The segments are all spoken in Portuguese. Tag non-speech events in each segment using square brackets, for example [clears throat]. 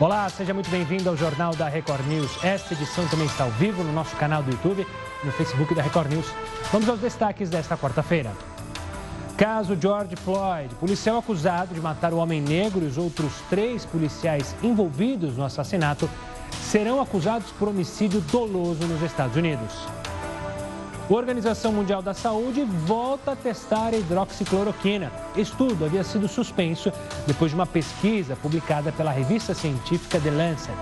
Olá, seja muito bem-vindo ao Jornal da Record News. Esta edição também está ao vivo no nosso canal do YouTube e no Facebook da Record News. Vamos aos destaques desta quarta-feira. Caso George Floyd, policial acusado de matar o homem negro e os outros três policiais envolvidos no assassinato serão acusados por homicídio doloso nos Estados Unidos. A Organização Mundial da Saúde volta a testar a hidroxicloroquina. Estudo havia sido suspenso depois de uma pesquisa publicada pela revista científica The Lancet.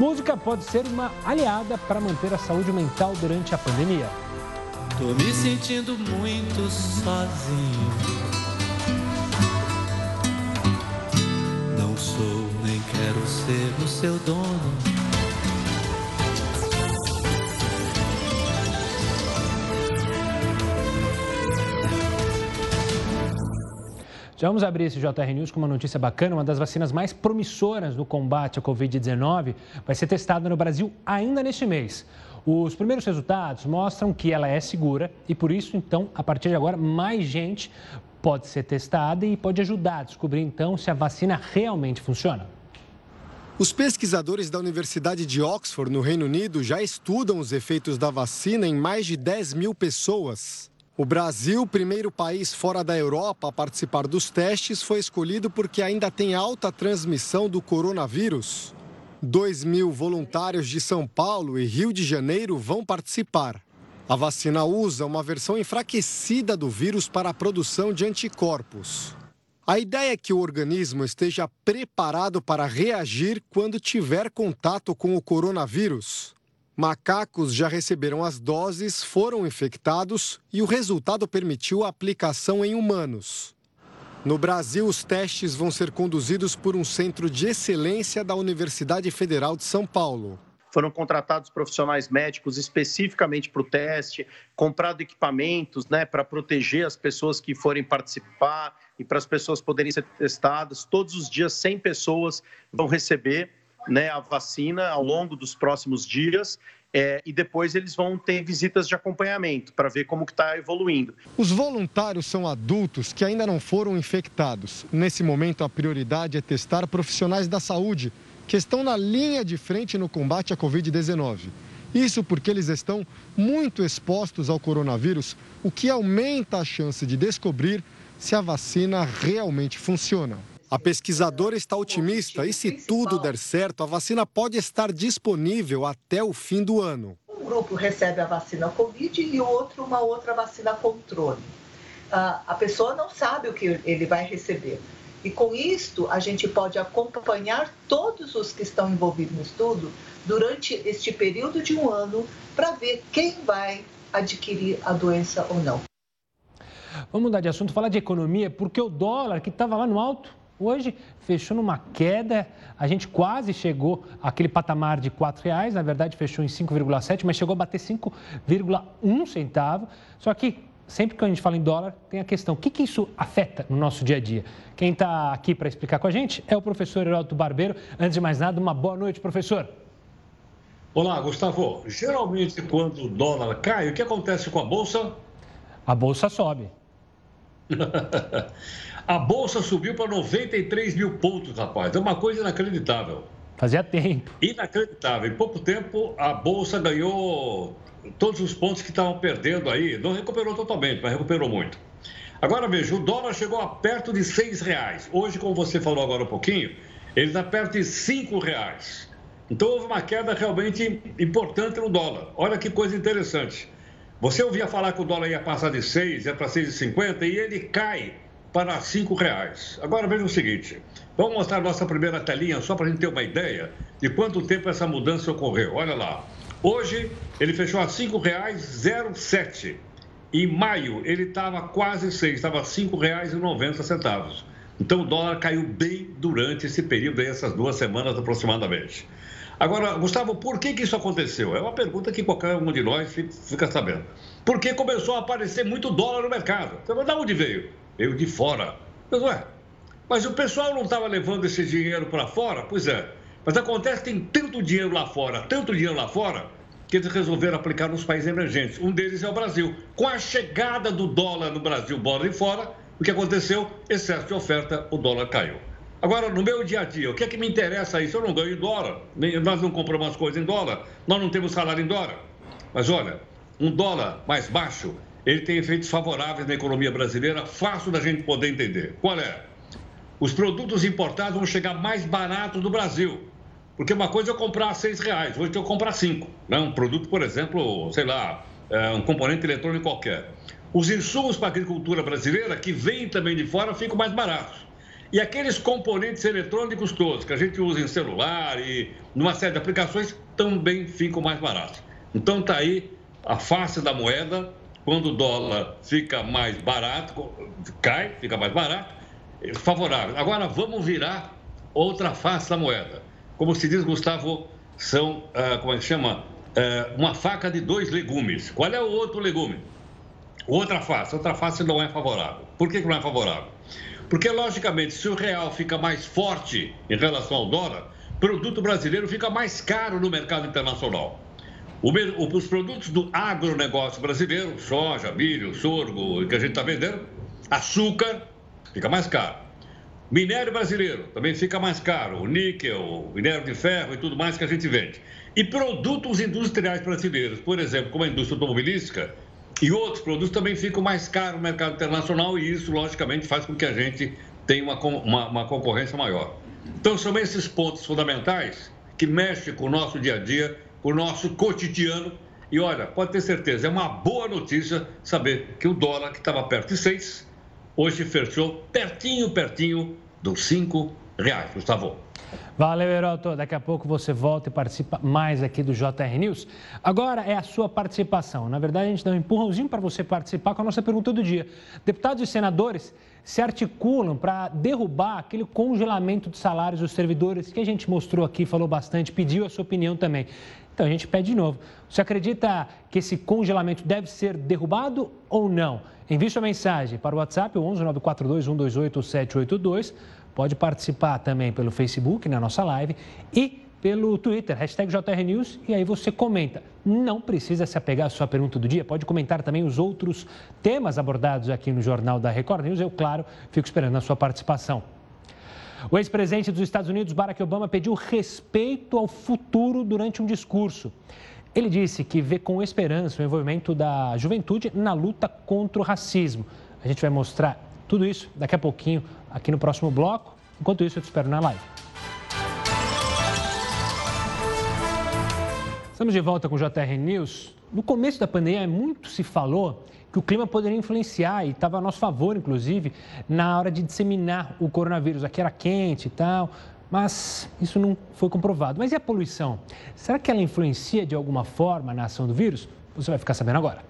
Música pode ser uma aliada para manter a saúde mental durante a pandemia. Tô me sentindo muito sozinho. Não sou nem quero ser o seu dono. Já vamos abrir esse JR News com uma notícia bacana. Uma das vacinas mais promissoras no combate à Covid-19 vai ser testada no Brasil ainda neste mês. Os primeiros resultados mostram que ela é segura e, por isso, então, a partir de agora, mais gente pode ser testada e pode ajudar a descobrir, então, se a vacina realmente funciona. Os pesquisadores da Universidade de Oxford, no Reino Unido, já estudam os efeitos da vacina em mais de 10 mil pessoas. O Brasil, primeiro país fora da Europa a participar dos testes, foi escolhido porque ainda tem alta transmissão do coronavírus. 2 mil voluntários de São Paulo e Rio de Janeiro vão participar. A vacina usa uma versão enfraquecida do vírus para a produção de anticorpos. A ideia é que o organismo esteja preparado para reagir quando tiver contato com o coronavírus. Macacos já receberam as doses, foram infectados e o resultado permitiu a aplicação em humanos. No Brasil, os testes vão ser conduzidos por um centro de excelência da Universidade Federal de São Paulo. Foram contratados profissionais médicos especificamente para o teste, comprado equipamentos né, para proteger as pessoas que forem participar e para as pessoas poderem ser testadas. Todos os dias, 100 pessoas vão receber né, a vacina ao longo dos próximos dias é, e depois eles vão ter visitas de acompanhamento para ver como está evoluindo. Os voluntários são adultos que ainda não foram infectados. Nesse momento, a prioridade é testar profissionais da saúde que estão na linha de frente no combate à Covid-19. Isso porque eles estão muito expostos ao coronavírus, o que aumenta a chance de descobrir se a vacina realmente funciona. A pesquisadora está otimista e, se tudo der certo, a vacina pode estar disponível até o fim do ano. Um grupo recebe a vacina Covid e o outro uma outra vacina controle. A pessoa não sabe o que ele vai receber. E com isto, a gente pode acompanhar todos os que estão envolvidos no estudo durante este período de um ano para ver quem vai adquirir a doença ou não. Vamos mudar de assunto, falar de economia, porque o dólar que estava lá no alto Hoje fechou numa queda, a gente quase chegou àquele patamar de R$ reais, na verdade fechou em 5,7, mas chegou a bater 5,1 centavo. Só que sempre que a gente fala em dólar, tem a questão, o que, que isso afeta no nosso dia a dia? Quem está aqui para explicar com a gente é o professor Heródoto Barbeiro. Antes de mais nada, uma boa noite, professor. Olá, Gustavo. Geralmente, quando o dólar cai, o que acontece com a Bolsa? A Bolsa sobe. [laughs] A bolsa subiu para 93 mil pontos, rapaz. É uma coisa inacreditável. Fazia tempo. Inacreditável. Em pouco tempo, a bolsa ganhou todos os pontos que estavam perdendo aí. Não recuperou totalmente, mas recuperou muito. Agora veja, o dólar chegou a perto de seis reais. Hoje, como você falou agora um pouquinho, ele está perto de cinco reais. Então houve uma queda realmente importante no dólar. Olha que coisa interessante. Você ouvia falar que o dólar ia passar de 6, ia para 6,50 e ele cai para cinco reais. Agora veja o seguinte, vamos mostrar a nossa primeira telinha só para a gente ter uma ideia de quanto tempo essa mudança ocorreu. Olha lá, hoje ele fechou a zero sete. Em maio ele estava quase seis, estava cinco reais noventa centavos. Então o dólar caiu bem durante esse período, essas duas semanas aproximadamente. Agora, Gustavo, por que, que isso aconteceu? É uma pergunta que qualquer um de nós fica sabendo. Porque começou a aparecer muito dólar no mercado. Então, de onde veio? veio de fora. Mas ué, mas o pessoal não estava levando esse dinheiro para fora? Pois é. Mas acontece que tem tanto dinheiro lá fora, tanto dinheiro lá fora, que eles resolveram aplicar nos países emergentes. Um deles é o Brasil. Com a chegada do dólar no Brasil, bola de fora, o que aconteceu? Excesso de oferta, o dólar caiu. Agora, no meu dia a dia, o que é que me interessa isso? Eu não ganho em dólar, nós não compramos as coisas em dólar, nós não temos salário em dólar. Mas olha, um dólar mais baixo, ele tem efeitos favoráveis na economia brasileira, fácil da gente poder entender. Qual é? Os produtos importados vão chegar mais baratos do Brasil. Porque uma coisa é eu comprar seis reais, hoje eu comprar cinco. Né? Um produto, por exemplo, sei lá, é, um componente eletrônico qualquer. Os insumos para a agricultura brasileira, que vêm também de fora, ficam mais baratos. E aqueles componentes eletrônicos todos que a gente usa em celular e numa série de aplicações também ficam mais baratos. Então está aí a face da moeda, quando o dólar fica mais barato, cai, fica mais barato, é favorável. Agora vamos virar outra face da moeda. Como se diz, Gustavo, são, ah, como é que chama? Ah, uma faca de dois legumes. Qual é o outro legume? Outra face. Outra face não é favorável. Por que, que não é favorável? Porque, logicamente, se o real fica mais forte em relação ao dólar, produto brasileiro fica mais caro no mercado internacional. os produtos do agronegócio brasileiro, soja, milho, sorgo, que a gente está vendendo, açúcar, fica mais caro. Minério brasileiro também fica mais caro, o níquel, o minério de ferro e tudo mais que a gente vende. E produtos industriais brasileiros, por exemplo, como a indústria automobilística e outros produtos também ficam mais caros no mercado internacional e isso, logicamente, faz com que a gente tenha uma, uma, uma concorrência maior. Então, são esses pontos fundamentais que mexem com o nosso dia a dia, com o nosso cotidiano. E olha, pode ter certeza, é uma boa notícia saber que o dólar, que estava perto de 6, hoje fechou pertinho, pertinho dos cinco reais, Gustavo. Valeu, Heroto. Daqui a pouco você volta e participa mais aqui do JR News. Agora é a sua participação. Na verdade, a gente dá um empurrãozinho para você participar com a nossa pergunta do dia. Deputados e senadores se articulam para derrubar aquele congelamento de salários dos servidores que a gente mostrou aqui, falou bastante, pediu a sua opinião também. Então a gente pede de novo. Você acredita que esse congelamento deve ser derrubado ou não? Envie sua mensagem para o WhatsApp, 11 942 128 782. Pode participar também pelo Facebook, na nossa live, e pelo Twitter, hashtag JRNews, e aí você comenta. Não precisa se apegar à sua pergunta do dia, pode comentar também os outros temas abordados aqui no Jornal da Record News. Eu, claro, fico esperando a sua participação. O ex-presidente dos Estados Unidos, Barack Obama, pediu respeito ao futuro durante um discurso. Ele disse que vê com esperança o envolvimento da juventude na luta contra o racismo. A gente vai mostrar tudo isso daqui a pouquinho aqui no próximo bloco. Enquanto isso, eu te espero na live. Estamos de volta com o JR News. No começo da pandemia, muito se falou que o clima poderia influenciar e estava a nosso favor, inclusive, na hora de disseminar o coronavírus. Aqui era quente e tal mas isso não foi comprovado. Mas e a poluição? Será que ela influencia de alguma forma na ação do vírus? Você vai ficar sabendo agora.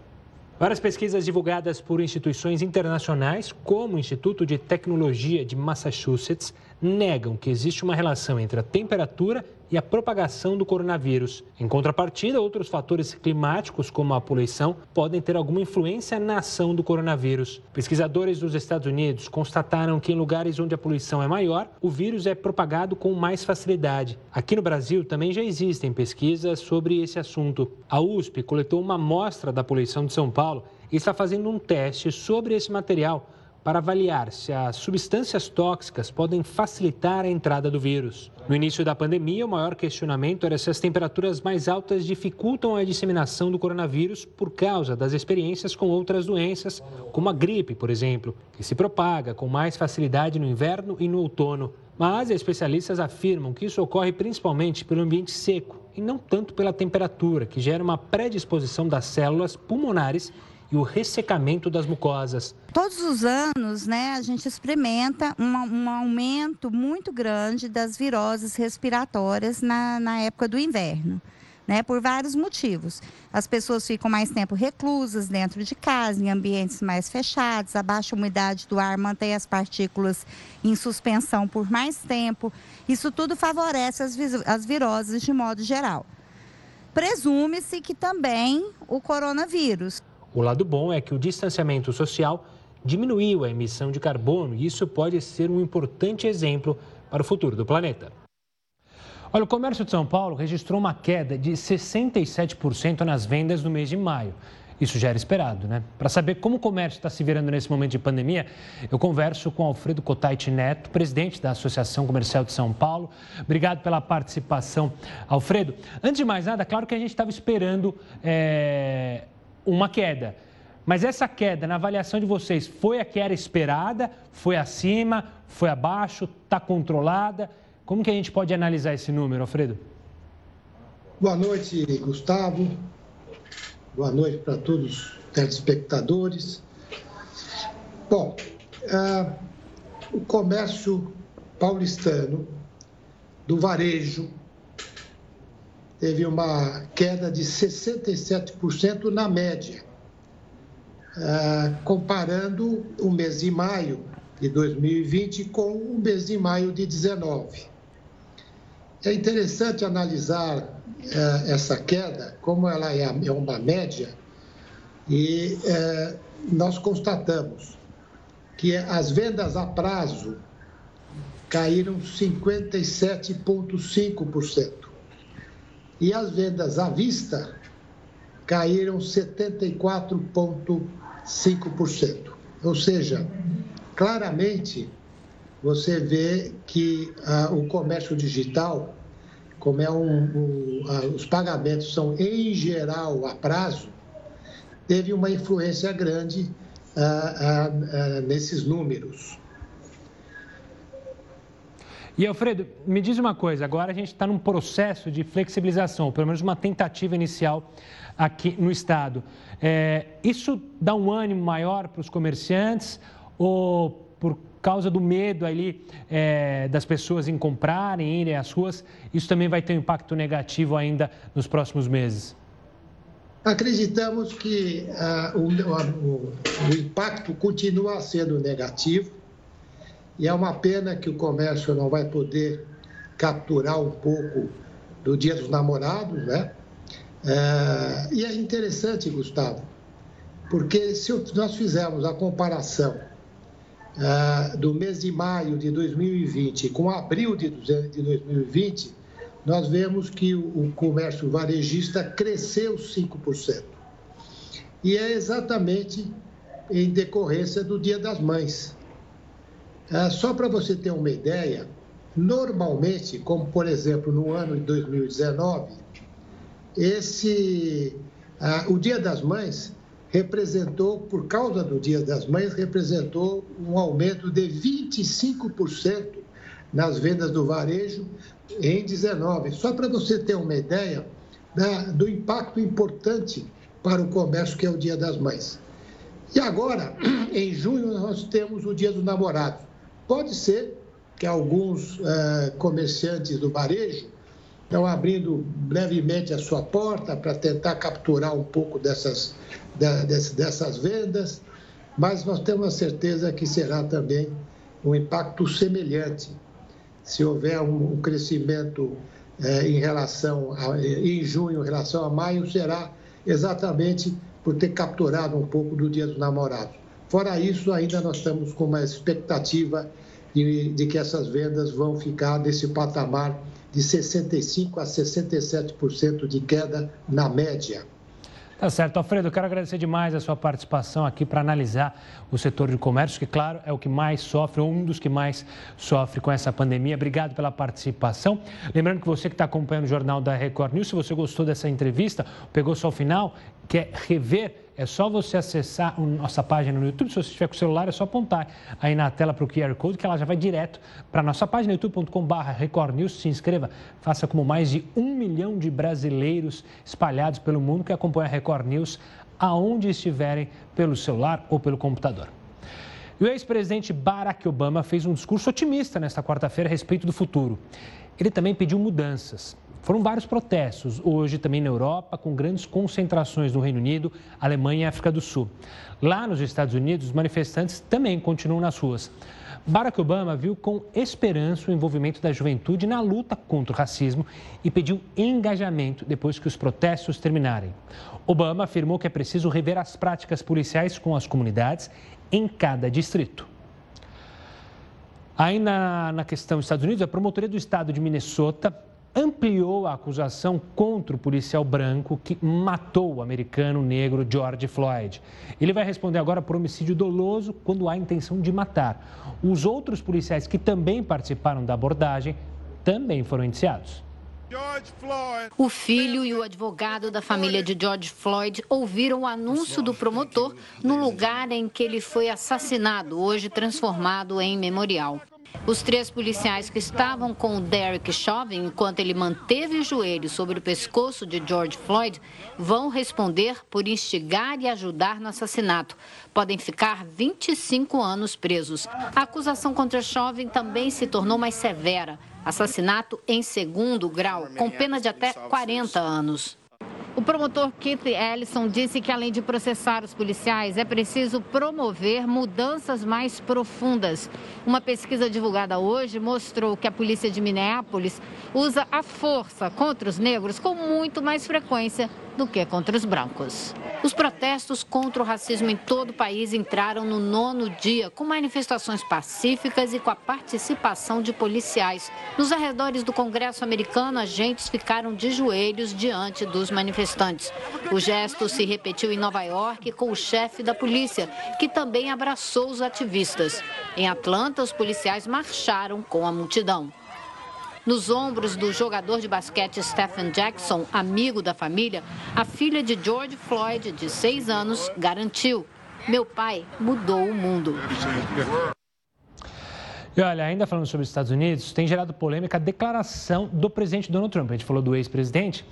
Várias pesquisas divulgadas por instituições internacionais, como o Instituto de Tecnologia de Massachusetts, negam que existe uma relação entre a temperatura e a propagação do coronavírus. Em contrapartida, outros fatores climáticos, como a poluição, podem ter alguma influência na ação do coronavírus. Pesquisadores dos Estados Unidos constataram que em lugares onde a poluição é maior, o vírus é propagado com mais facilidade. Aqui no Brasil também já existem pesquisas sobre esse assunto. A USP coletou uma amostra da poluição de São Paulo e está fazendo um teste sobre esse material para avaliar se as substâncias tóxicas podem facilitar a entrada do vírus. No início da pandemia, o maior questionamento era se as temperaturas mais altas dificultam a disseminação do coronavírus por causa das experiências com outras doenças, como a gripe, por exemplo, que se propaga com mais facilidade no inverno e no outono. Mas especialistas afirmam que isso ocorre principalmente pelo ambiente seco e não tanto pela temperatura, que gera uma predisposição das células pulmonares e o ressecamento das mucosas. Todos os anos, né, a gente experimenta um, um aumento muito grande das viroses respiratórias na, na época do inverno. Né, por vários motivos. As pessoas ficam mais tempo reclusas dentro de casa, em ambientes mais fechados, a baixa umidade do ar mantém as partículas em suspensão por mais tempo. Isso tudo favorece as, as viroses de modo geral. Presume-se que também o coronavírus. O lado bom é que o distanciamento social diminuiu a emissão de carbono e isso pode ser um importante exemplo para o futuro do planeta. Olha, o comércio de São Paulo registrou uma queda de 67% nas vendas no mês de maio. isso já era esperado, né? Para saber como o comércio está se virando nesse momento de pandemia, eu converso com Alfredo Cotait Neto, presidente da Associação Comercial de São Paulo. Obrigado pela participação, Alfredo. Antes de mais nada, claro que a gente estava esperando é, uma queda. Mas essa queda, na avaliação de vocês, foi a que era esperada? Foi acima? Foi abaixo? Está controlada? Como que a gente pode analisar esse número, Alfredo? Boa noite, Gustavo. Boa noite para todos os telespectadores. Bom, uh, o comércio paulistano do varejo teve uma queda de 67% na média, uh, comparando o mês de maio de 2020 com o mês de maio de 19. É interessante analisar é, essa queda, como ela é, é uma média, e é, nós constatamos que as vendas a prazo caíram 57,5% e as vendas à vista caíram 74,5%. Ou seja, claramente você vê que ah, o comércio digital como é um, um, os pagamentos são em geral a prazo, teve uma influência grande ah, ah, ah, nesses números. E Alfredo, me diz uma coisa, agora a gente está num processo de flexibilização, pelo menos uma tentativa inicial aqui no Estado. É, isso dá um ânimo maior para os comerciantes ou por causa do medo ali é, das pessoas em comprarem, irem às ruas, isso também vai ter um impacto negativo ainda nos próximos meses? Acreditamos que uh, o, o, o impacto continua sendo negativo e é uma pena que o comércio não vai poder capturar um pouco do Dia dos Namorados, né? Uh, e é interessante, Gustavo, porque se nós fizermos a comparação ah, do mês de maio de 2020 com abril de 2020, nós vemos que o comércio varejista cresceu 5%. E é exatamente em decorrência do Dia das Mães. Ah, só para você ter uma ideia, normalmente, como por exemplo no ano de 2019, esse, ah, o Dia das Mães representou, por causa do Dia das Mães, representou um aumento de 25% nas vendas do varejo em 19. Só para você ter uma ideia da, do impacto importante para o comércio que é o Dia das Mães. E agora, [clears throat] em junho, nós temos o Dia dos Namorados. Pode ser que alguns uh, comerciantes do varejo estão abrindo brevemente a sua porta para tentar capturar um pouco dessas, dessas vendas, mas nós temos a certeza que será também um impacto semelhante. Se houver um crescimento é, em relação a, em junho, em relação a maio, será exatamente por ter capturado um pouco do Dia dos Namorados. Fora isso, ainda nós estamos com uma expectativa de, de que essas vendas vão ficar nesse patamar de 65% a 67% de queda na média. Tá certo. Alfredo, quero agradecer demais a sua participação aqui para analisar o setor de comércio, que, claro, é o que mais sofre, um dos que mais sofre com essa pandemia. Obrigado pela participação. Lembrando que você que está acompanhando o Jornal da Record News, se você gostou dessa entrevista, pegou só o final, quer rever é só você acessar a nossa página no YouTube. Se você estiver com o celular, é só apontar aí na tela para o QR Code, que ela já vai direto para a nossa página, youtube.com.br Record News. Se inscreva, faça como mais de um milhão de brasileiros espalhados pelo mundo que acompanham a Record News aonde estiverem, pelo celular ou pelo computador. E o ex-presidente Barack Obama fez um discurso otimista nesta quarta-feira a respeito do futuro. Ele também pediu mudanças. Foram vários protestos, hoje também na Europa, com grandes concentrações no Reino Unido, Alemanha e África do Sul. Lá nos Estados Unidos, os manifestantes também continuam nas ruas. Barack Obama viu com esperança o envolvimento da juventude na luta contra o racismo e pediu engajamento depois que os protestos terminarem. Obama afirmou que é preciso rever as práticas policiais com as comunidades em cada distrito. Ainda na questão dos Estados Unidos, a promotoria do estado de Minnesota ampliou a acusação contra o policial branco que matou o americano negro George Floyd. Ele vai responder agora por homicídio doloso quando há intenção de matar. Os outros policiais que também participaram da abordagem também foram indiciados. O filho e o advogado da família de George Floyd ouviram o anúncio do promotor no lugar em que ele foi assassinado, hoje transformado em memorial. Os três policiais que estavam com o Derek Chauvin enquanto ele manteve os joelhos sobre o pescoço de George Floyd vão responder por instigar e ajudar no assassinato. Podem ficar 25 anos presos. A acusação contra Chauvin também se tornou mais severa. Assassinato em segundo grau, com pena de até 40 anos. O promotor Keith Ellison disse que, além de processar os policiais, é preciso promover mudanças mais profundas. Uma pesquisa divulgada hoje mostrou que a polícia de Minneapolis usa a força contra os negros com muito mais frequência do que contra os brancos. Os protestos contra o racismo em todo o país entraram no nono dia, com manifestações pacíficas e com a participação de policiais. Nos arredores do Congresso americano, agentes ficaram de joelhos diante dos manifestantes. O gesto se repetiu em Nova York com o chefe da polícia, que também abraçou os ativistas. Em Atlanta, os policiais marcharam com a multidão. Nos ombros do jogador de basquete Stephen Jackson, amigo da família, a filha de George Floyd, de seis anos, garantiu: Meu pai mudou o mundo. E olha, ainda falando sobre os Estados Unidos, tem gerado polêmica a declaração do presidente Donald Trump. A gente falou do ex-presidente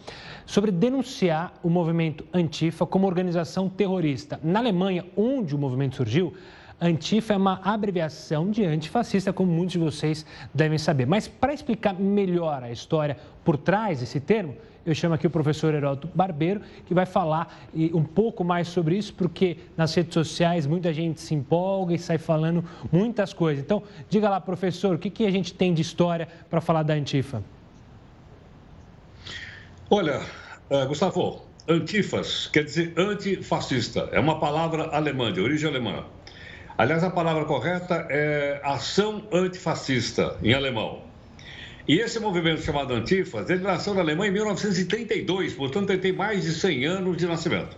sobre denunciar o movimento Antifa como organização terrorista. Na Alemanha, onde o movimento surgiu, Antifa é uma abreviação de antifascista, como muitos de vocês devem saber. Mas para explicar melhor a história por trás desse termo, eu chamo aqui o professor Heródoto Barbeiro, que vai falar um pouco mais sobre isso, porque nas redes sociais muita gente se empolga e sai falando muitas coisas. Então, diga lá, professor, o que, que a gente tem de história para falar da Antifa? Olha, uh, Gustavo, antifas quer dizer antifascista. É uma palavra alemã, de origem alemã. Aliás, a palavra correta é ação antifascista, em alemão. E esse movimento chamado Antifas, ele nasceu na Alemanha em 1932, portanto ele tem mais de 100 anos de nascimento.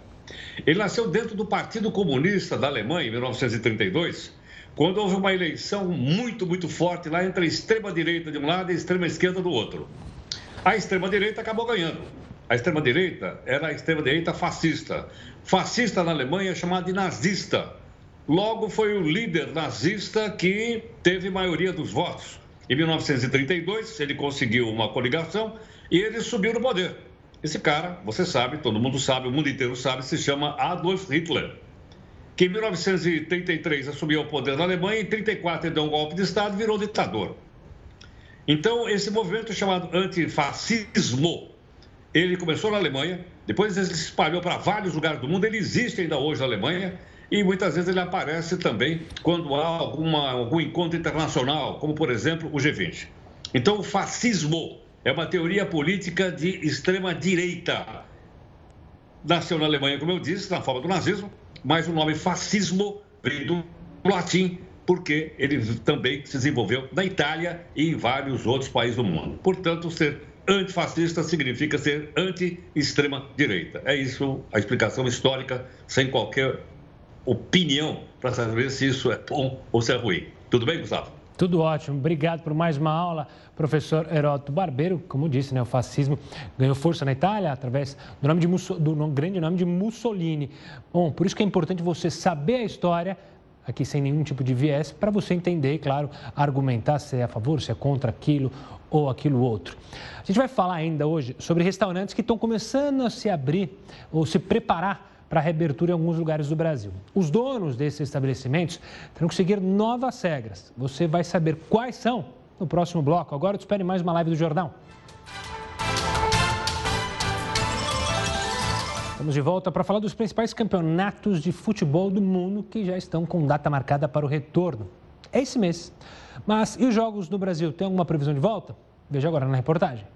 Ele nasceu dentro do Partido Comunista da Alemanha em 1932, quando houve uma eleição muito, muito forte lá entre a extrema-direita de um lado e a extrema-esquerda do outro. A extrema-direita acabou ganhando. A extrema-direita era a extrema-direita fascista. Fascista na Alemanha é chamada de nazista Logo, foi o líder nazista que teve maioria dos votos. Em 1932, ele conseguiu uma coligação e ele subiu no poder. Esse cara, você sabe, todo mundo sabe, o mundo inteiro sabe, se chama Adolf Hitler, que em 1933 assumiu o poder na Alemanha e em 1934 deu um golpe de Estado e virou ditador. Então, esse movimento chamado antifascismo, ele começou na Alemanha, depois ele se espalhou para vários lugares do mundo, ele existe ainda hoje na Alemanha, e muitas vezes ele aparece também quando há alguma, algum encontro internacional, como por exemplo o G20. Então, o fascismo é uma teoria política de extrema direita. Nasceu na Alemanha, como eu disse, na forma do nazismo, mas o nome fascismo vem do latim, porque ele também se desenvolveu na Itália e em vários outros países do mundo. Portanto, ser antifascista significa ser anti-extrema direita. É isso a explicação histórica, sem qualquer opinião para saber se isso é bom ou se é ruim. Tudo bem, Gustavo? Tudo ótimo. Obrigado por mais uma aula, professor Heródoto Barbeiro. Como disse, né, o fascismo ganhou força na Itália através do, nome de do grande nome de Mussolini. Bom, por isso que é importante você saber a história, aqui sem nenhum tipo de viés, para você entender claro, argumentar se é a favor, se é contra aquilo ou aquilo outro. A gente vai falar ainda hoje sobre restaurantes que estão começando a se abrir ou se preparar para reabertura em alguns lugares do Brasil. Os donos desses estabelecimentos terão que seguir novas regras. Você vai saber quais são no próximo bloco. Agora, te espere mais uma live do Jordão. Estamos de volta para falar dos principais campeonatos de futebol do mundo que já estão com data marcada para o retorno. É esse mês. Mas e os jogos no Brasil? Tem alguma previsão de volta? Veja agora na reportagem.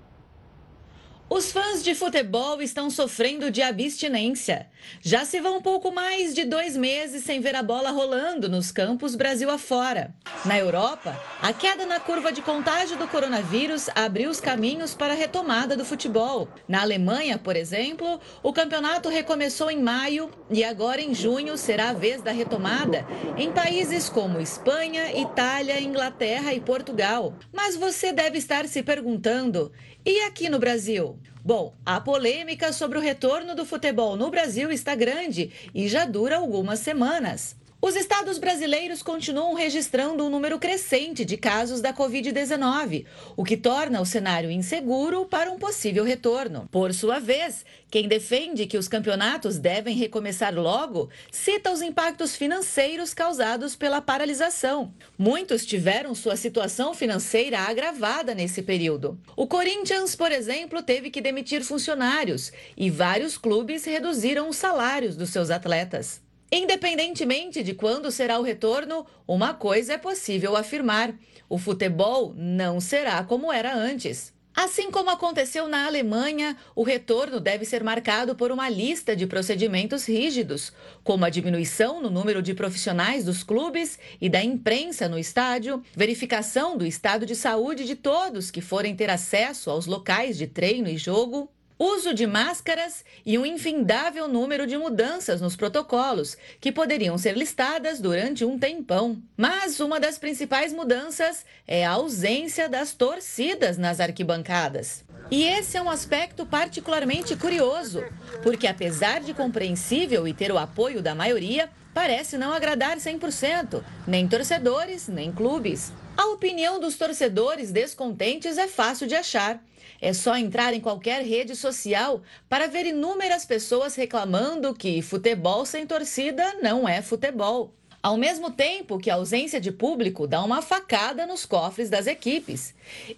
Os fãs de futebol estão sofrendo de abstinência. Já se vão pouco mais de dois meses sem ver a bola rolando nos campos Brasil afora. Na Europa, a queda na curva de contágio do coronavírus abriu os caminhos para a retomada do futebol. Na Alemanha, por exemplo, o campeonato recomeçou em maio e agora em junho será a vez da retomada em países como Espanha, Itália, Inglaterra e Portugal. Mas você deve estar se perguntando: e aqui no Brasil? Bom, a polêmica sobre o retorno do futebol no Brasil está grande e já dura algumas semanas. Os estados brasileiros continuam registrando um número crescente de casos da Covid-19, o que torna o cenário inseguro para um possível retorno. Por sua vez, quem defende que os campeonatos devem recomeçar logo cita os impactos financeiros causados pela paralisação. Muitos tiveram sua situação financeira agravada nesse período. O Corinthians, por exemplo, teve que demitir funcionários e vários clubes reduziram os salários dos seus atletas. Independentemente de quando será o retorno, uma coisa é possível afirmar: o futebol não será como era antes. Assim como aconteceu na Alemanha, o retorno deve ser marcado por uma lista de procedimentos rígidos, como a diminuição no número de profissionais dos clubes e da imprensa no estádio, verificação do estado de saúde de todos que forem ter acesso aos locais de treino e jogo, uso de máscaras e um infindável número de mudanças nos protocolos, que poderiam ser listadas durante um tempão. Mas uma das principais mudanças é a ausência das torcidas nas arquibancadas. E esse é um aspecto particularmente curioso, porque apesar de compreensível e ter o apoio da maioria, parece não agradar 100%, nem torcedores, nem clubes. A opinião dos torcedores descontentes é fácil de achar. É só entrar em qualquer rede social para ver inúmeras pessoas reclamando que futebol sem torcida não é futebol. Ao mesmo tempo que a ausência de público dá uma facada nos cofres das equipes.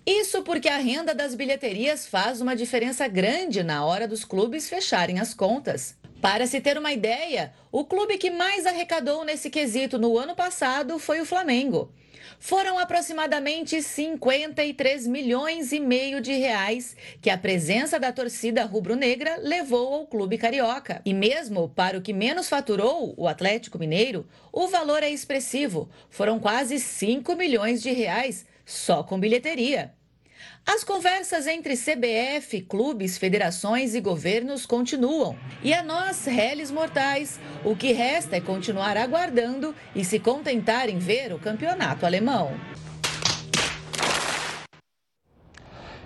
Isso porque a renda das bilheterias faz uma diferença grande na hora dos clubes fecharem as contas. Para se ter uma ideia, o clube que mais arrecadou nesse quesito no ano passado foi o Flamengo foram aproximadamente 53 milhões e meio de reais que a presença da torcida rubro-negra levou ao clube carioca. E mesmo para o que menos faturou, o Atlético Mineiro, o valor é expressivo. Foram quase 5 milhões de reais só com bilheteria. As conversas entre CBF, clubes, federações e governos continuam. E a nós, réis mortais, o que resta é continuar aguardando e se contentar em ver o campeonato alemão.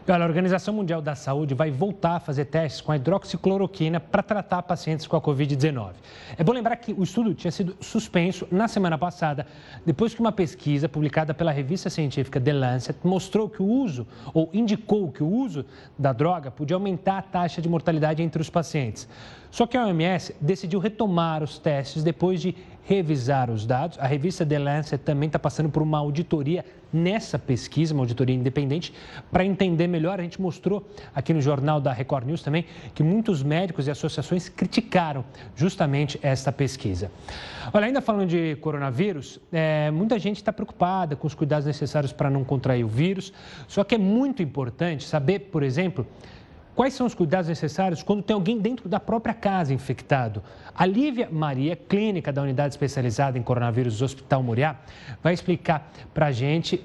Olha, a Organização Mundial da Saúde vai voltar a fazer testes com a hidroxicloroquina para tratar pacientes com a Covid-19. É bom lembrar que o estudo tinha sido suspenso na semana passada, depois que uma pesquisa publicada pela revista científica The Lancet mostrou que o uso, ou indicou que o uso da droga podia aumentar a taxa de mortalidade entre os pacientes. Só que a OMS decidiu retomar os testes depois de revisar os dados. A revista The Lancet também está passando por uma auditoria nessa pesquisa, uma auditoria independente, para entender melhor. A gente mostrou aqui no jornal da Record News também que muitos médicos e associações criticaram justamente esta pesquisa. Olha, ainda falando de coronavírus, é, muita gente está preocupada com os cuidados necessários para não contrair o vírus, só que é muito importante saber, por exemplo, Quais são os cuidados necessários quando tem alguém dentro da própria casa infectado? A Lívia Maria, clínica da unidade especializada em coronavírus do Hospital Moriá, vai explicar para a gente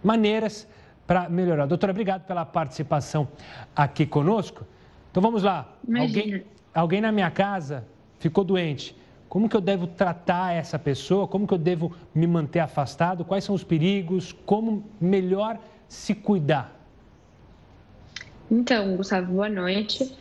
maneiras para melhorar. Doutora, obrigado pela participação aqui conosco. Então vamos lá. Alguém, alguém na minha casa ficou doente. Como que eu devo tratar essa pessoa? Como que eu devo me manter afastado? Quais são os perigos? Como melhor se cuidar? Então, Gustavo, boa noite.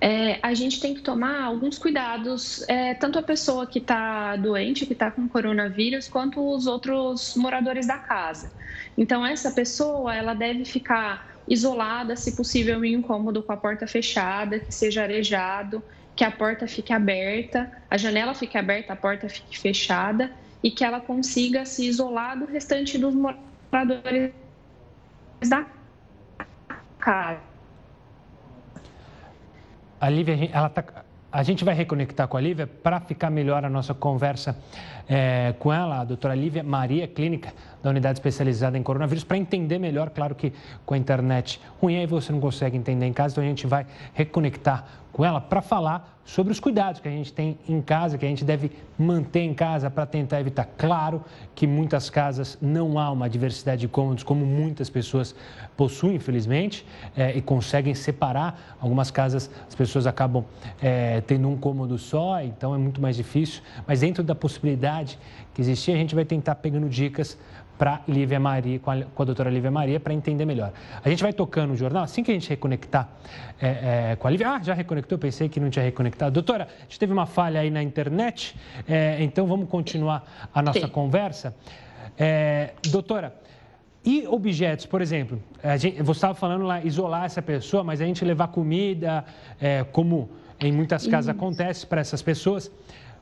É, a gente tem que tomar alguns cuidados, é, tanto a pessoa que está doente, que está com coronavírus, quanto os outros moradores da casa. Então, essa pessoa, ela deve ficar isolada, se possível, em um cômodo com a porta fechada, que seja arejado, que a porta fique aberta, a janela fique aberta, a porta fique fechada e que ela consiga se isolar do restante dos moradores da casa a Lívia, ela está a gente vai reconectar com a Lívia para ficar melhor a nossa conversa é, com ela, a doutora Lívia Maria, clínica da unidade especializada em coronavírus, para entender melhor, claro que com a internet ruim aí você não consegue entender em casa, então a gente vai reconectar com ela para falar sobre os cuidados que a gente tem em casa, que a gente deve manter em casa para tentar evitar. Claro que muitas casas não há uma diversidade de cômodos como muitas pessoas possuem, infelizmente, é, e conseguem separar. Algumas casas as pessoas acabam é, tendo um cômodo só, então é muito mais difícil. Mas dentro da possibilidade que existia, a gente vai tentar pegando dicas para Lívia Maria, com a, com a doutora Lívia Maria, para entender melhor. A gente vai tocando o jornal, assim que a gente reconectar é, é, com a Lívia. Ah, já reconectou, pensei que não tinha reconectado. Doutora, a gente teve uma falha aí na internet, é, então vamos continuar a nossa Sim. conversa. É, doutora, e objetos, por exemplo, gente, você estava falando lá, isolar essa pessoa, mas a gente levar comida, é, como em muitas casas Isso. acontece para essas pessoas.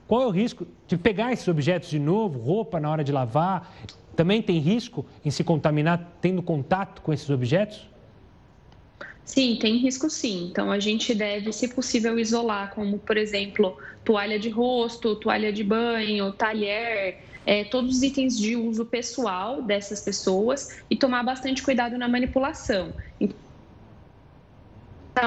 Qual é o risco de pegar esses objetos de novo, roupa na hora de lavar? também tem risco em se contaminar tendo contato com esses objetos? Sim, tem risco sim. Então a gente deve, se possível, isolar, como por exemplo, toalha de rosto, toalha de banho, talher, é, todos os itens de uso pessoal dessas pessoas e tomar bastante cuidado na manipulação. Então,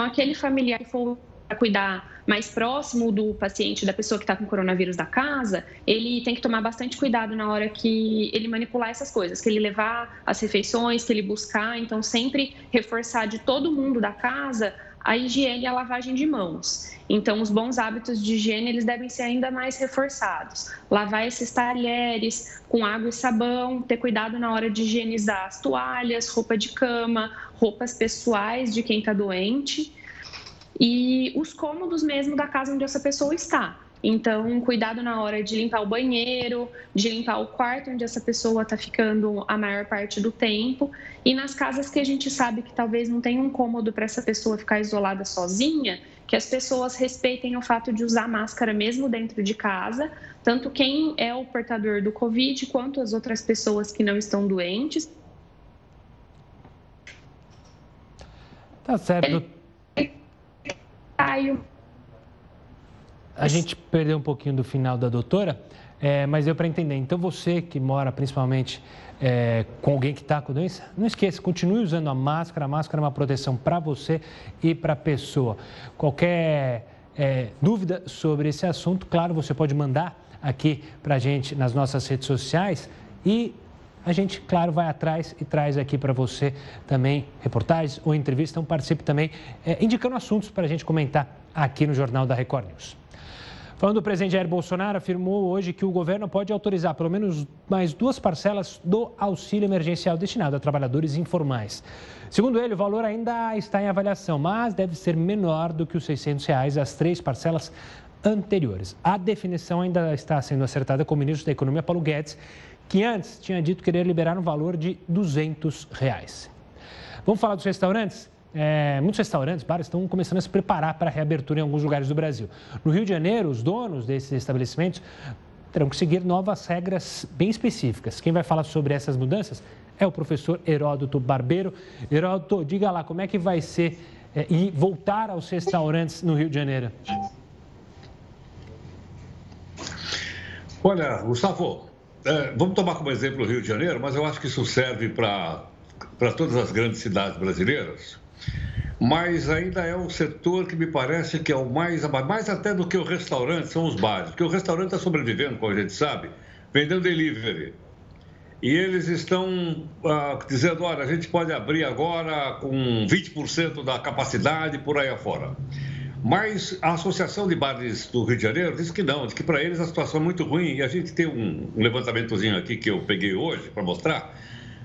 aquele familiar que for cuidar mais próximo do paciente, da pessoa que está com coronavírus da casa, ele tem que tomar bastante cuidado na hora que ele manipular essas coisas, que ele levar as refeições, que ele buscar. Então, sempre reforçar de todo mundo da casa a higiene e a lavagem de mãos. Então, os bons hábitos de higiene eles devem ser ainda mais reforçados. Lavar esses talheres com água e sabão, ter cuidado na hora de higienizar as toalhas, roupa de cama, roupas pessoais de quem está doente e os cômodos mesmo da casa onde essa pessoa está. Então, cuidado na hora de limpar o banheiro, de limpar o quarto onde essa pessoa está ficando a maior parte do tempo. E nas casas que a gente sabe que talvez não tenha um cômodo para essa pessoa ficar isolada sozinha, que as pessoas respeitem o fato de usar máscara mesmo dentro de casa, tanto quem é o portador do Covid quanto as outras pessoas que não estão doentes. Tá certo. A gente perdeu um pouquinho do final da doutora, é, mas deu para entender. Então, você que mora principalmente é, com alguém que está com doença, não esqueça, continue usando a máscara. A máscara é uma proteção para você e para a pessoa. Qualquer é, dúvida sobre esse assunto, claro, você pode mandar aqui para a gente nas nossas redes sociais e a gente, claro, vai atrás e traz aqui para você também reportagens ou entrevistas. Então, participe também, é, indicando assuntos para a gente comentar aqui no Jornal da Record News. Falando do presidente Jair Bolsonaro, afirmou hoje que o governo pode autorizar pelo menos mais duas parcelas do auxílio emergencial destinado a trabalhadores informais. Segundo ele, o valor ainda está em avaliação, mas deve ser menor do que os 600 reais as três parcelas anteriores. A definição ainda está sendo acertada com o ministro da Economia, Paulo Guedes, que antes tinha dito querer liberar um valor de 200 reais. Vamos falar dos restaurantes? É, muitos restaurantes, bares estão começando a se preparar para a reabertura em alguns lugares do Brasil. No Rio de Janeiro, os donos desses estabelecimentos terão que seguir novas regras bem específicas. Quem vai falar sobre essas mudanças é o professor Heródoto Barbeiro. Heródoto, diga lá, como é que vai ser é, e voltar aos restaurantes no Rio de Janeiro? Olha, Gustavo, é, vamos tomar como exemplo o Rio de Janeiro, mas eu acho que isso serve para todas as grandes cidades brasileiras. Mas ainda é um setor que me parece que é o mais, mais até do que o restaurante, são os bares. Porque o restaurante está sobrevivendo, como a gente sabe, vendendo delivery. E eles estão ah, dizendo: olha, a gente pode abrir agora com 20% da capacidade por aí afora. Mas a Associação de Bares do Rio de Janeiro diz que não, diz que para eles a situação é muito ruim. E a gente tem um, um levantamentozinho aqui que eu peguei hoje para mostrar.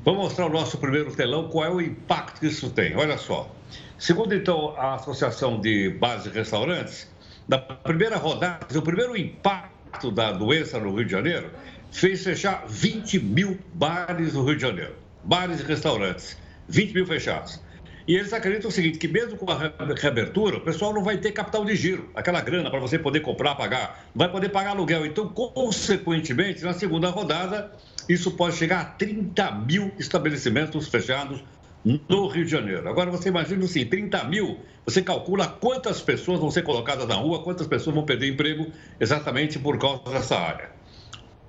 Vamos mostrar o nosso primeiro telão, qual é o impacto que isso tem. Olha só. Segundo, então, a Associação de Bares e Restaurantes, da primeira rodada, o primeiro impacto da doença no Rio de Janeiro fez fechar 20 mil bares no Rio de Janeiro. Bares e restaurantes. 20 mil fechados. E eles acreditam o seguinte, que mesmo com a reabertura, o pessoal não vai ter capital de giro, aquela grana para você poder comprar, pagar, vai poder pagar aluguel. Então, consequentemente, na segunda rodada, isso pode chegar a 30 mil estabelecimentos fechados no Rio de Janeiro. Agora você imagina assim, 30 mil, você calcula quantas pessoas vão ser colocadas na rua, quantas pessoas vão perder emprego exatamente por causa dessa área.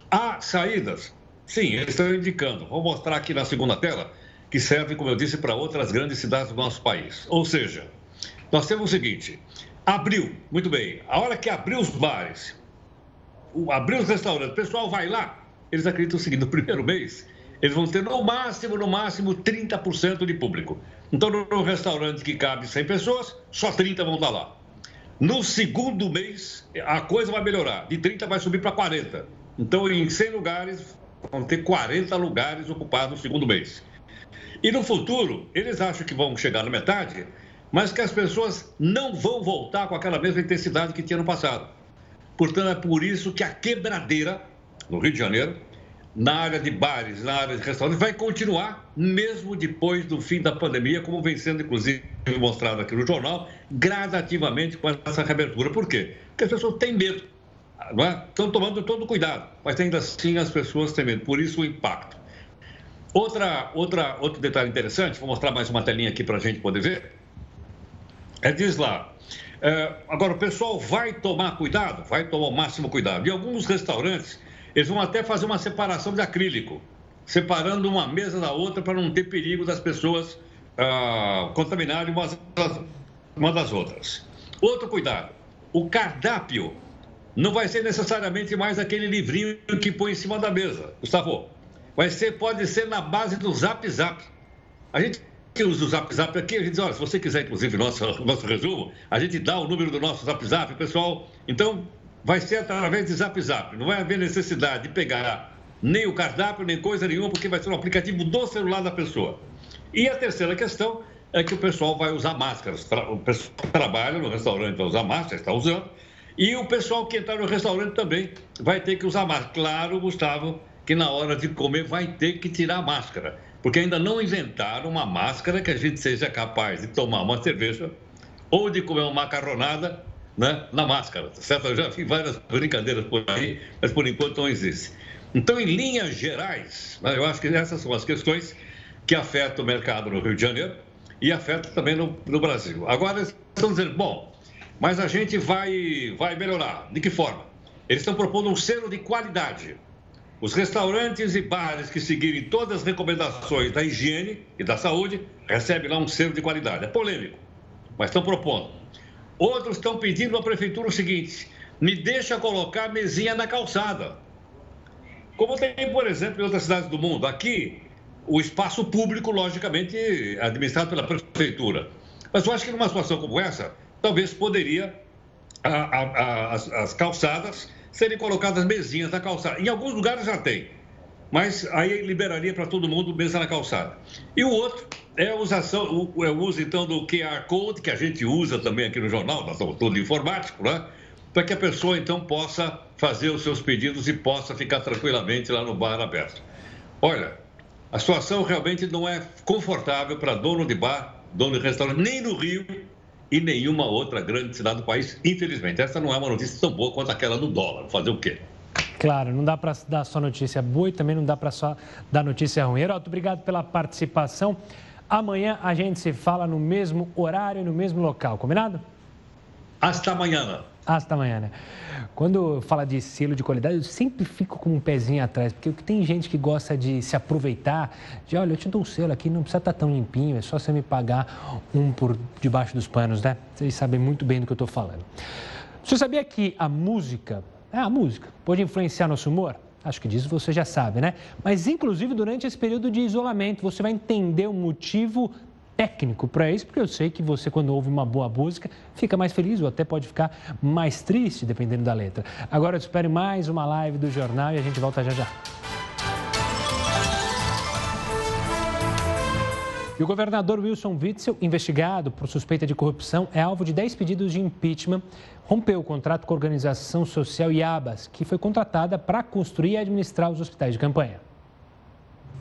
Há saídas? Sim, eles estão indicando. Vou mostrar aqui na segunda tela, que serve, como eu disse, para outras grandes cidades do nosso país. Ou seja, nós temos o seguinte: abriu, muito bem, a hora que abriu os bares, abriu os restaurantes, o pessoal vai lá, eles acreditam o seguinte: no primeiro mês, eles vão ter no máximo, no máximo 30% de público. Então, no restaurante que cabe 100 pessoas, só 30 vão estar lá. No segundo mês, a coisa vai melhorar. De 30 vai subir para 40. Então, em 100 lugares, vão ter 40 lugares ocupados no segundo mês. E no futuro, eles acham que vão chegar na metade, mas que as pessoas não vão voltar com aquela mesma intensidade que tinha no passado. Portanto, é por isso que a quebradeira, no Rio de Janeiro, na área de bares, na área de restaurantes, vai continuar mesmo depois do fim da pandemia, como vem sendo, inclusive, mostrado aqui no jornal, gradativamente com essa reabertura. Por quê? Porque as pessoas têm medo, não é? estão tomando todo cuidado, mas ainda assim as pessoas têm medo, por isso o impacto. Outra, outra, outro detalhe interessante, vou mostrar mais uma telinha aqui para a gente poder ver. É, diz lá, é, agora o pessoal vai tomar cuidado, vai tomar o máximo cuidado. Em alguns restaurantes, eles vão até fazer uma separação de acrílico, separando uma mesa da outra para não ter perigo das pessoas ah, contaminarem umas das, uma das outras. Outro cuidado: o cardápio não vai ser necessariamente mais aquele livrinho que põe em cima da mesa, Gustavo. Vai ser, pode ser na base do Zap Zap. A gente que usa o Zap Zap aqui, a gente diz, olha, se você quiser, inclusive, nosso, [laughs] nosso resumo, a gente dá o número do nosso Zap Zap, pessoal. Então, vai ser através de Zap Zap. Não vai haver necessidade de pegar nem o cardápio, nem coisa nenhuma, porque vai ser um aplicativo do celular da pessoa. E a terceira questão é que o pessoal vai usar máscaras. O pessoal que trabalha no restaurante vai usar máscara, está usando. E o pessoal que entrar no restaurante também vai ter que usar máscara. Claro, Gustavo, que na hora de comer vai ter que tirar a máscara. Porque ainda não inventaram uma máscara que a gente seja capaz de tomar uma cerveja ou de comer uma macarronada né, na máscara, tá certo? Eu já vi várias brincadeiras por aí, mas por enquanto não existe. Então, em linhas gerais, né, eu acho que essas são as questões que afetam o mercado no Rio de Janeiro e afetam também no, no Brasil. Agora, eles estão dizendo, bom, mas a gente vai, vai melhorar. De que forma? Eles estão propondo um selo de qualidade. Os restaurantes e bares que seguirem todas as recomendações da higiene e da saúde recebem lá um selo de qualidade. É polêmico, mas estão propondo. Outros estão pedindo à prefeitura o seguinte: me deixa colocar mesinha na calçada. Como tem, por exemplo, em outras cidades do mundo. Aqui, o espaço público, logicamente, é administrado pela prefeitura. Mas eu acho que numa situação como essa, talvez poderia a, a, a, as, as calçadas serem colocadas mesinhas na calçada. Em alguns lugares já tem, mas aí liberaria para todo mundo mesa na calçada. E o outro é a usação, o, é o uso então do QR Code, que a gente usa também aqui no jornal, nós somos todo informático, né? Para que a pessoa então possa fazer os seus pedidos e possa ficar tranquilamente lá no bar aberto. Olha, a situação realmente não é confortável para dono de bar, dono de restaurante, nem no Rio e nenhuma outra grande cidade do país, infelizmente. Essa não é uma notícia tão boa quanto aquela do dólar. Fazer o quê? Claro, não dá para dar só notícia boa e também não dá para só dar notícia ruim. Heroto, obrigado pela participação. Amanhã a gente se fala no mesmo horário e no mesmo local, combinado? Hasta amanhã. Hasta amanhã, né? Quando fala de selo de qualidade, eu sempre fico com um pezinho atrás, porque tem gente que gosta de se aproveitar, de olha, eu te dou um selo aqui, não precisa estar tão limpinho, é só você me pagar um por debaixo dos panos, né? Vocês sabem muito bem do que eu estou falando. Você sabia que a música, é a música, pode influenciar nosso humor? Acho que disso você já sabe, né? Mas, inclusive, durante esse período de isolamento, você vai entender o motivo técnico para isso, porque eu sei que você, quando ouve uma boa música, fica mais feliz ou até pode ficar mais triste, dependendo da letra. Agora, eu espere mais uma live do jornal e a gente volta já já. E o governador Wilson Witzel, investigado por suspeita de corrupção, é alvo de 10 pedidos de impeachment, rompeu o contrato com a organização social IABAS, que foi contratada para construir e administrar os hospitais de campanha.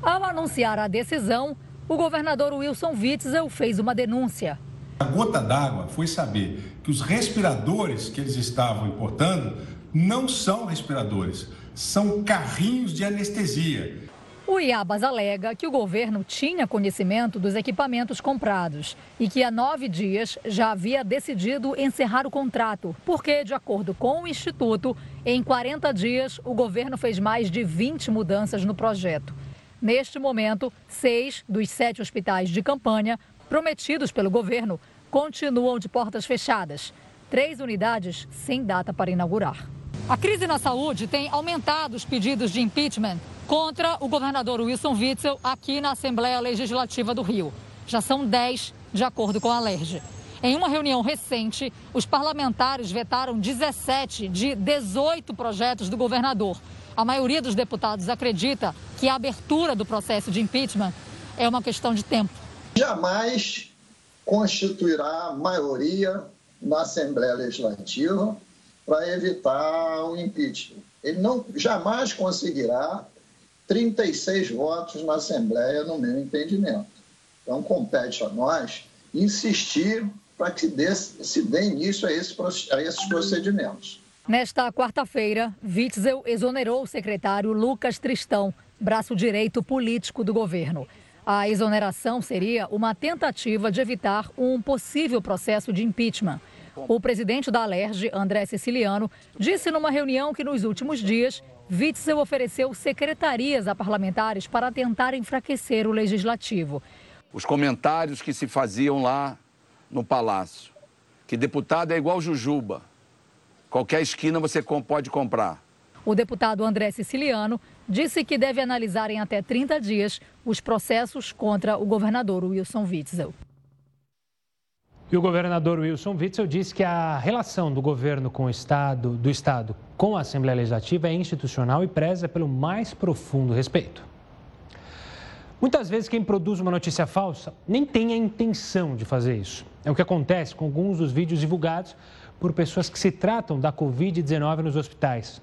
Ao anunciar a decisão, o governador Wilson Witzel fez uma denúncia. A gota d'água foi saber que os respiradores que eles estavam importando não são respiradores, são carrinhos de anestesia. O IABAS alega que o governo tinha conhecimento dos equipamentos comprados e que há nove dias já havia decidido encerrar o contrato, porque, de acordo com o Instituto, em 40 dias o governo fez mais de 20 mudanças no projeto. Neste momento, seis dos sete hospitais de campanha prometidos pelo governo continuam de portas fechadas. Três unidades sem data para inaugurar. A crise na saúde tem aumentado os pedidos de impeachment contra o governador Wilson Witzel aqui na Assembleia Legislativa do Rio. Já são 10, de acordo com a LERJ. Em uma reunião recente, os parlamentares vetaram 17 de 18 projetos do governador. A maioria dos deputados acredita que a abertura do processo de impeachment é uma questão de tempo. Jamais constituirá maioria na Assembleia Legislativa para evitar o impeachment. Ele não jamais conseguirá 36 votos na Assembleia, no meu entendimento. Então, compete a nós insistir para que dê, se dê início a, esse, a esses procedimentos. Nesta quarta-feira, Witzel exonerou o secretário Lucas Tristão, braço direito político do governo. A exoneração seria uma tentativa de evitar um possível processo de impeachment. O presidente da Alerj, André Siciliano, disse numa reunião que nos últimos dias, Witzel ofereceu secretarias a parlamentares para tentar enfraquecer o legislativo. Os comentários que se faziam lá no palácio, que deputado é igual Jujuba, qualquer esquina você pode comprar. O deputado André Siciliano disse que deve analisar em até 30 dias os processos contra o governador Wilson Witzel. E o governador Wilson Witzel disse que a relação do governo com o Estado, do Estado com a Assembleia Legislativa é institucional e preza pelo mais profundo respeito. Muitas vezes quem produz uma notícia falsa nem tem a intenção de fazer isso. É o que acontece com alguns dos vídeos divulgados por pessoas que se tratam da Covid-19 nos hospitais.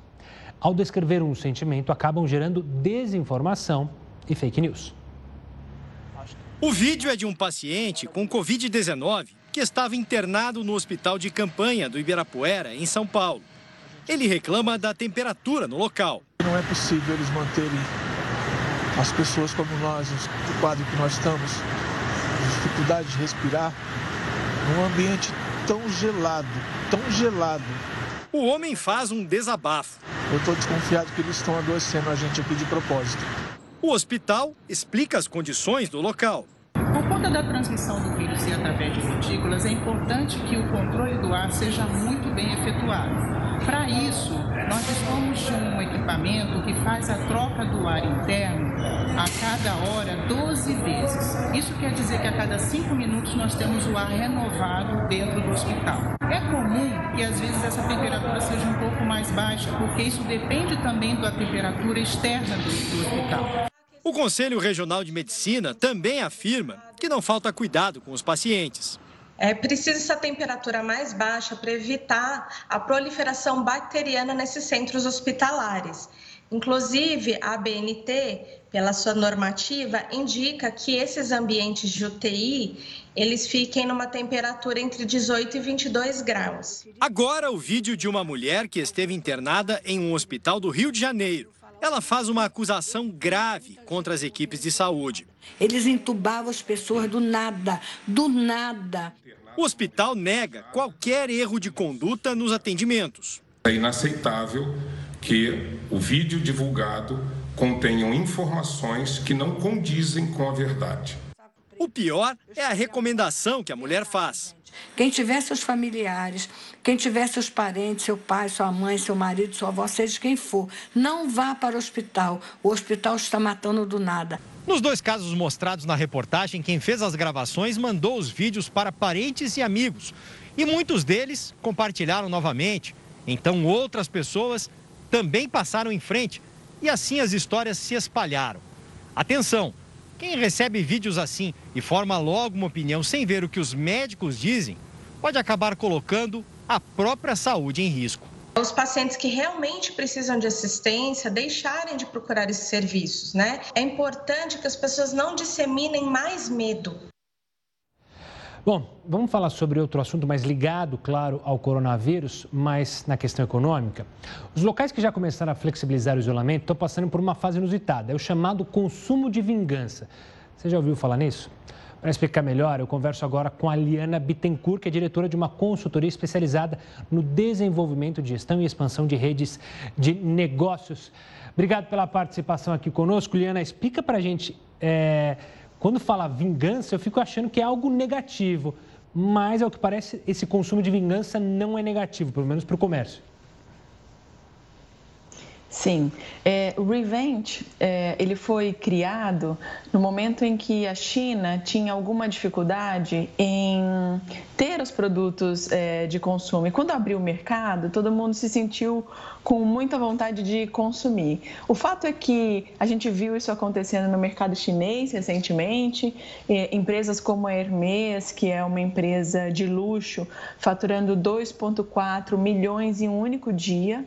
Ao descrever um sentimento, acabam gerando desinformação e fake news. O vídeo é de um paciente com Covid-19 que estava internado no hospital de campanha do Ibirapuera, em São Paulo. Ele reclama da temperatura no local. Não é possível eles manterem as pessoas como nós, no quadro que nós estamos, dificuldade de respirar, num ambiente tão gelado, tão gelado. O homem faz um desabafo. Eu estou desconfiado que eles estão adoecendo a gente aqui de propósito. O hospital explica as condições do local. Por conta da transmissão do vírus e através de gotículas, é importante que o controle do ar seja muito bem efetuado. Para isso, nós dispomos de um equipamento que faz a troca do ar interno a cada hora 12 vezes. Isso quer dizer que a cada 5 minutos nós temos o ar renovado dentro do hospital. É comum que às vezes essa temperatura seja um pouco mais baixa, porque isso depende também da temperatura externa do, do hospital. O Conselho Regional de Medicina também afirma que não falta cuidado com os pacientes. É preciso essa temperatura mais baixa para evitar a proliferação bacteriana nesses centros hospitalares. Inclusive, a ABNT, pela sua normativa, indica que esses ambientes de UTI, eles fiquem numa temperatura entre 18 e 22 graus. Agora, o vídeo de uma mulher que esteve internada em um hospital do Rio de Janeiro. Ela faz uma acusação grave contra as equipes de saúde. Eles entubavam as pessoas do nada, do nada. O hospital nega qualquer erro de conduta nos atendimentos. É inaceitável que o vídeo divulgado contenham informações que não condizem com a verdade. O pior é a recomendação que a mulher faz. Quem tiver seus familiares, quem tiver seus parentes, seu pai, sua mãe, seu marido, sua avó, seja quem for, não vá para o hospital. O hospital está matando do nada. Nos dois casos mostrados na reportagem, quem fez as gravações mandou os vídeos para parentes e amigos. E muitos deles compartilharam novamente. Então outras pessoas também passaram em frente. E assim as histórias se espalharam. Atenção! Quem recebe vídeos assim e forma logo uma opinião sem ver o que os médicos dizem, pode acabar colocando a própria saúde em risco. Os pacientes que realmente precisam de assistência deixarem de procurar esses serviços, né? É importante que as pessoas não disseminem mais medo. Bom, vamos falar sobre outro assunto mais ligado, claro, ao coronavírus, mas na questão econômica. Os locais que já começaram a flexibilizar o isolamento estão passando por uma fase inusitada, é o chamado consumo de vingança. Você já ouviu falar nisso? Para explicar melhor, eu converso agora com a Liana Bittencourt, que é diretora de uma consultoria especializada no desenvolvimento de gestão e expansão de redes de negócios. Obrigado pela participação aqui conosco. Liana, explica para a gente. É quando fala vingança, eu fico achando que é algo negativo. Mas, ao que parece, esse consumo de vingança não é negativo, pelo menos para o comércio. Sim, é, o Revenge é, ele foi criado no momento em que a China tinha alguma dificuldade em ter os produtos é, de consumo. E quando abriu o mercado, todo mundo se sentiu com muita vontade de consumir. O fato é que a gente viu isso acontecendo no mercado chinês recentemente, é, empresas como a Hermès, que é uma empresa de luxo, faturando 2,4 milhões em um único dia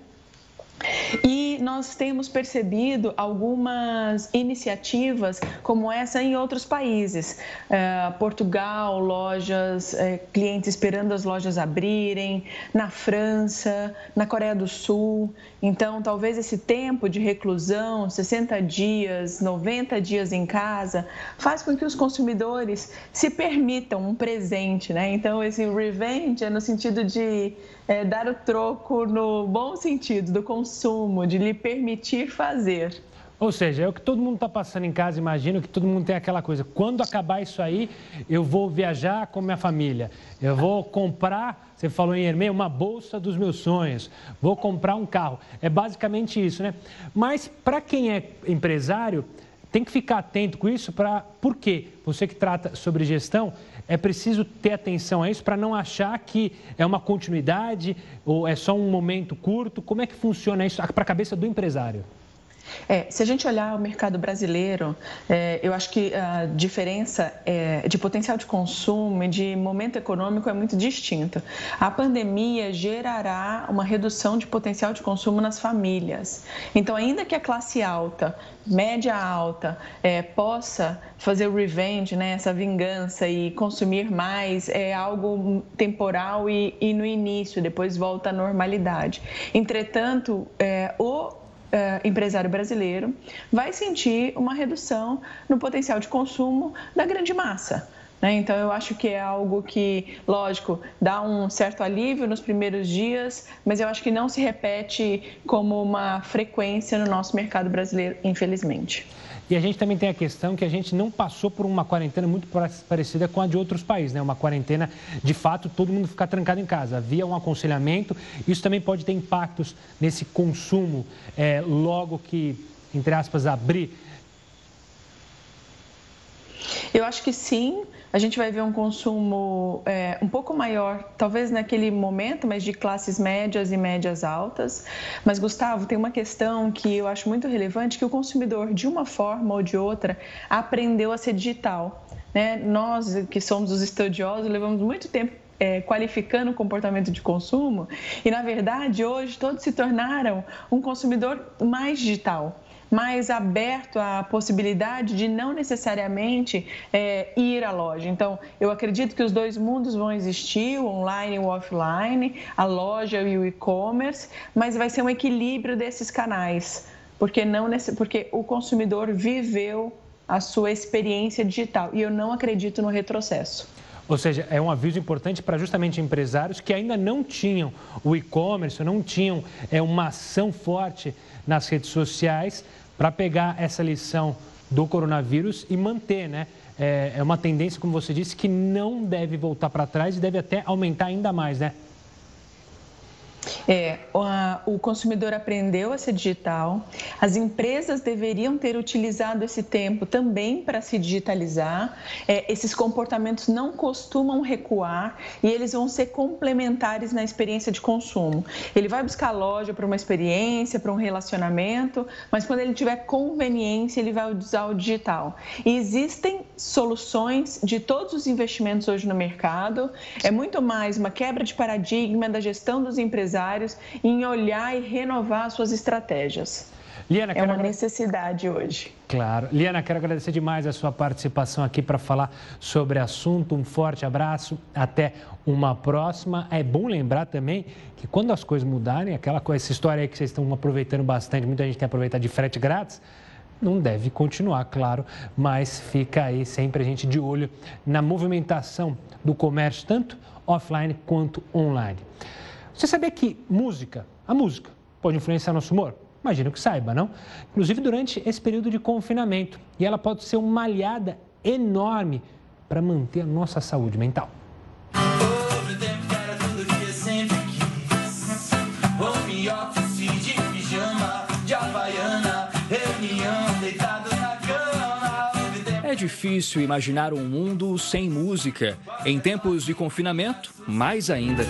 e nós temos percebido algumas iniciativas como essa em outros países. É, Portugal, lojas, é, clientes esperando as lojas abrirem, na França, na Coreia do Sul. Então, talvez esse tempo de reclusão, 60 dias, 90 dias em casa, faz com que os consumidores se permitam um presente, né? Então, esse revenge é no sentido de é, dar o troco no bom sentido do consumo, de lhe permitir fazer. Ou seja, é o que todo mundo está passando em casa, imagino que todo mundo tem aquela coisa. Quando acabar isso aí, eu vou viajar com minha família. Eu vou comprar, você falou em Hermê, uma bolsa dos meus sonhos. Vou comprar um carro. É basicamente isso, né? Mas para quem é empresário, tem que ficar atento com isso para. Por quê? Você que trata sobre gestão, é preciso ter atenção a isso para não achar que é uma continuidade ou é só um momento curto. Como é que funciona isso para a cabeça do empresário? É, se a gente olhar o mercado brasileiro, é, eu acho que a diferença é, de potencial de consumo e de momento econômico é muito distinta. A pandemia gerará uma redução de potencial de consumo nas famílias. Então, ainda que a classe alta, média alta, é, possa fazer o revenge, né, essa vingança e consumir mais, é algo temporal e, e no início, depois volta à normalidade. Entretanto, é, o uh, empresário brasileiro vai sentir uma redução no potencial de consumo da grande massa. Né? Então, eu acho que é algo que, lógico, dá um certo alívio nos primeiros dias, mas eu acho que não se repete como uma frequência no nosso mercado brasileiro, infelizmente. E a gente também tem a questão que a gente não passou por uma quarentena muito parecida com a de outros países, né? Uma quarentena, de fato, todo mundo ficar trancado em casa. Havia um aconselhamento. Isso também pode ter impactos nesse consumo é, logo que, entre aspas, abrir. Eu acho que sim a gente vai ver um consumo é, um pouco maior, talvez naquele momento, mas de classes médias e médias altas. Mas, Gustavo, tem uma questão que eu acho muito relevante, que o consumidor, de uma forma ou de outra, aprendeu a ser digital. Né? Nós, que somos os estudiosos, levamos muito tempo é, qualificando o comportamento de consumo e, na verdade, hoje todos se tornaram um consumidor mais digital mais aberto à possibilidade de não necessariamente é, ir à loja. Então, eu acredito que os dois mundos vão existir, o online e o offline, a loja e o e-commerce, mas vai ser um equilíbrio desses canais, porque não porque o consumidor viveu a sua experiência digital e eu não acredito no retrocesso. Ou seja, é um aviso importante para justamente empresários que ainda não tinham o e-commerce, não tinham é, uma ação forte nas redes sociais, para pegar essa lição do coronavírus e manter, né? É, é uma tendência, como você disse, que não deve voltar para trás e deve até aumentar ainda mais, né? É, o consumidor aprendeu a ser digital, as empresas deveriam ter utilizado esse tempo também para se digitalizar. É, esses comportamentos não costumam recuar e eles vão ser complementares na experiência de consumo. Ele vai buscar loja para uma experiência, para um relacionamento, mas quando ele tiver conveniência, ele vai usar o digital. E existem soluções de todos os investimentos hoje no mercado, é muito mais uma quebra de paradigma da gestão dos empresários empresários em olhar e renovar suas estratégias. Liana, é uma necessidade hoje. Claro. Liana, quero agradecer demais a sua participação aqui para falar sobre o assunto. Um forte abraço. Até uma próxima. É bom lembrar também que quando as coisas mudarem, aquela coisa, essa história aí que vocês estão aproveitando bastante, muita gente tem aproveitado de frete grátis não deve continuar, claro, mas fica aí sempre a gente de olho na movimentação do comércio, tanto offline quanto online. Você sabia que música, a música, pode influenciar nosso humor? Imagino que saiba, não? Inclusive durante esse período de confinamento. E ela pode ser uma aliada enorme para manter a nossa saúde mental. É difícil imaginar um mundo sem música. Em tempos de confinamento, mais ainda.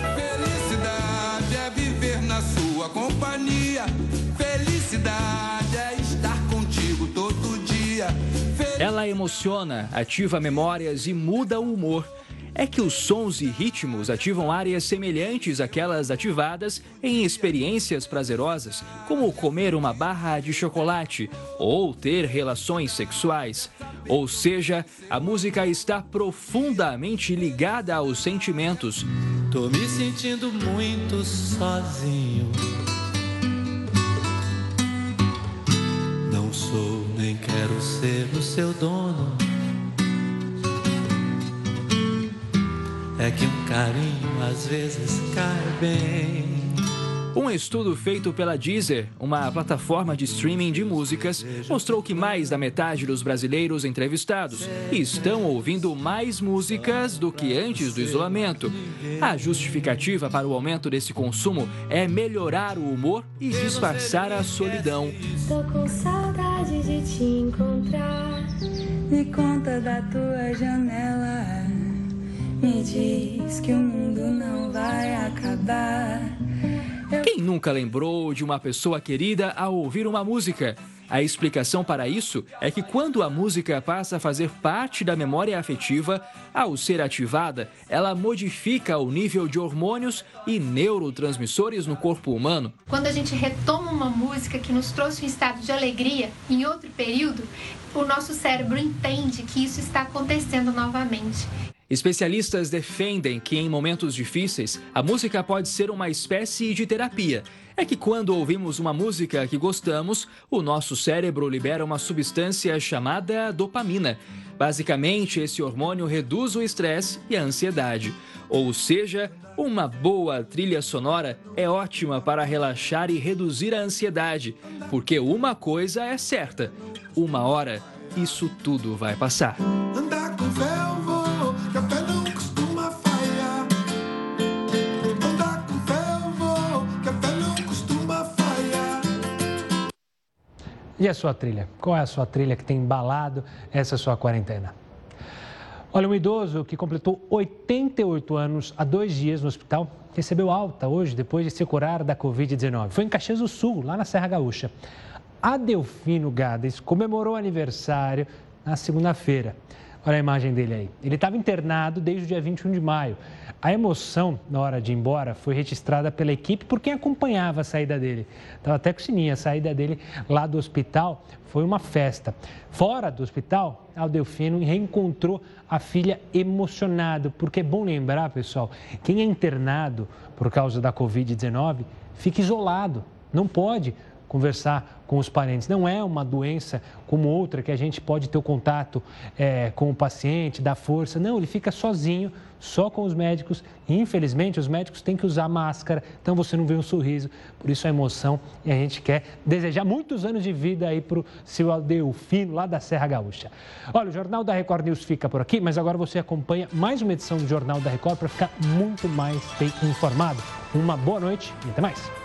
Ela emociona, ativa memórias e muda o humor é que os sons e ritmos ativam áreas semelhantes àquelas ativadas em experiências prazerosas, como comer uma barra de chocolate ou ter relações sexuais. Ou seja, a música está profundamente ligada aos sentimentos. Tô me sentindo muito sozinho. Sou nem quero ser o seu dono. É que um carinho às vezes cai bem. Um estudo feito pela Deezer, uma plataforma de streaming de músicas, mostrou que mais da metade dos brasileiros entrevistados estão ouvindo mais músicas do que antes do isolamento. A justificativa para o aumento desse consumo é melhorar o humor e disfarçar a solidão. Tô com saudade de te encontrar. Me conta da tua janela. Me diz que o mundo não vai acabar. Quem nunca lembrou de uma pessoa querida ao ouvir uma música? A explicação para isso é que quando a música passa a fazer parte da memória afetiva, ao ser ativada, ela modifica o nível de hormônios e neurotransmissores no corpo humano. Quando a gente retoma uma música que nos trouxe um estado de alegria em outro período, o nosso cérebro entende que isso está acontecendo novamente. Especialistas defendem que em momentos difíceis, a música pode ser uma espécie de terapia. É que quando ouvimos uma música que gostamos, o nosso cérebro libera uma substância chamada dopamina. Basicamente, esse hormônio reduz o estresse e a ansiedade. Ou seja, uma boa trilha sonora é ótima para relaxar e reduzir a ansiedade, porque uma coisa é certa: uma hora isso tudo vai passar. Andar com fé E a sua trilha? Qual é a sua trilha que tem embalado essa sua quarentena? Olha, um idoso que completou 88 anos há dois dias no hospital recebeu alta hoje depois de se curar da Covid-19. Foi em Caxias do Sul, lá na Serra Gaúcha. Adelfino Gades comemorou aniversário na segunda-feira. Olha a imagem dele aí. Ele estava internado desde o dia 21 de maio. A emoção na hora de ir embora foi registrada pela equipe por quem acompanhava a saída dele. Estava até com sininho. A saída dele lá do hospital foi uma festa. Fora do hospital, Aldelfino reencontrou a filha emocionado, porque é bom lembrar, pessoal, quem é internado por causa da Covid-19 fica isolado, não pode conversar com os parentes. Não é uma doença como outra que a gente pode ter o contato é, com o paciente, dar força. Não, ele fica sozinho, só com os médicos. E, infelizmente, os médicos têm que usar máscara, então você não vê um sorriso. Por isso a emoção e a gente quer desejar muitos anos de vida aí para o seu Adelfino, lá da Serra Gaúcha. Olha, o Jornal da Record News fica por aqui, mas agora você acompanha mais uma edição do Jornal da Record para ficar muito mais bem informado. Uma boa noite e até mais.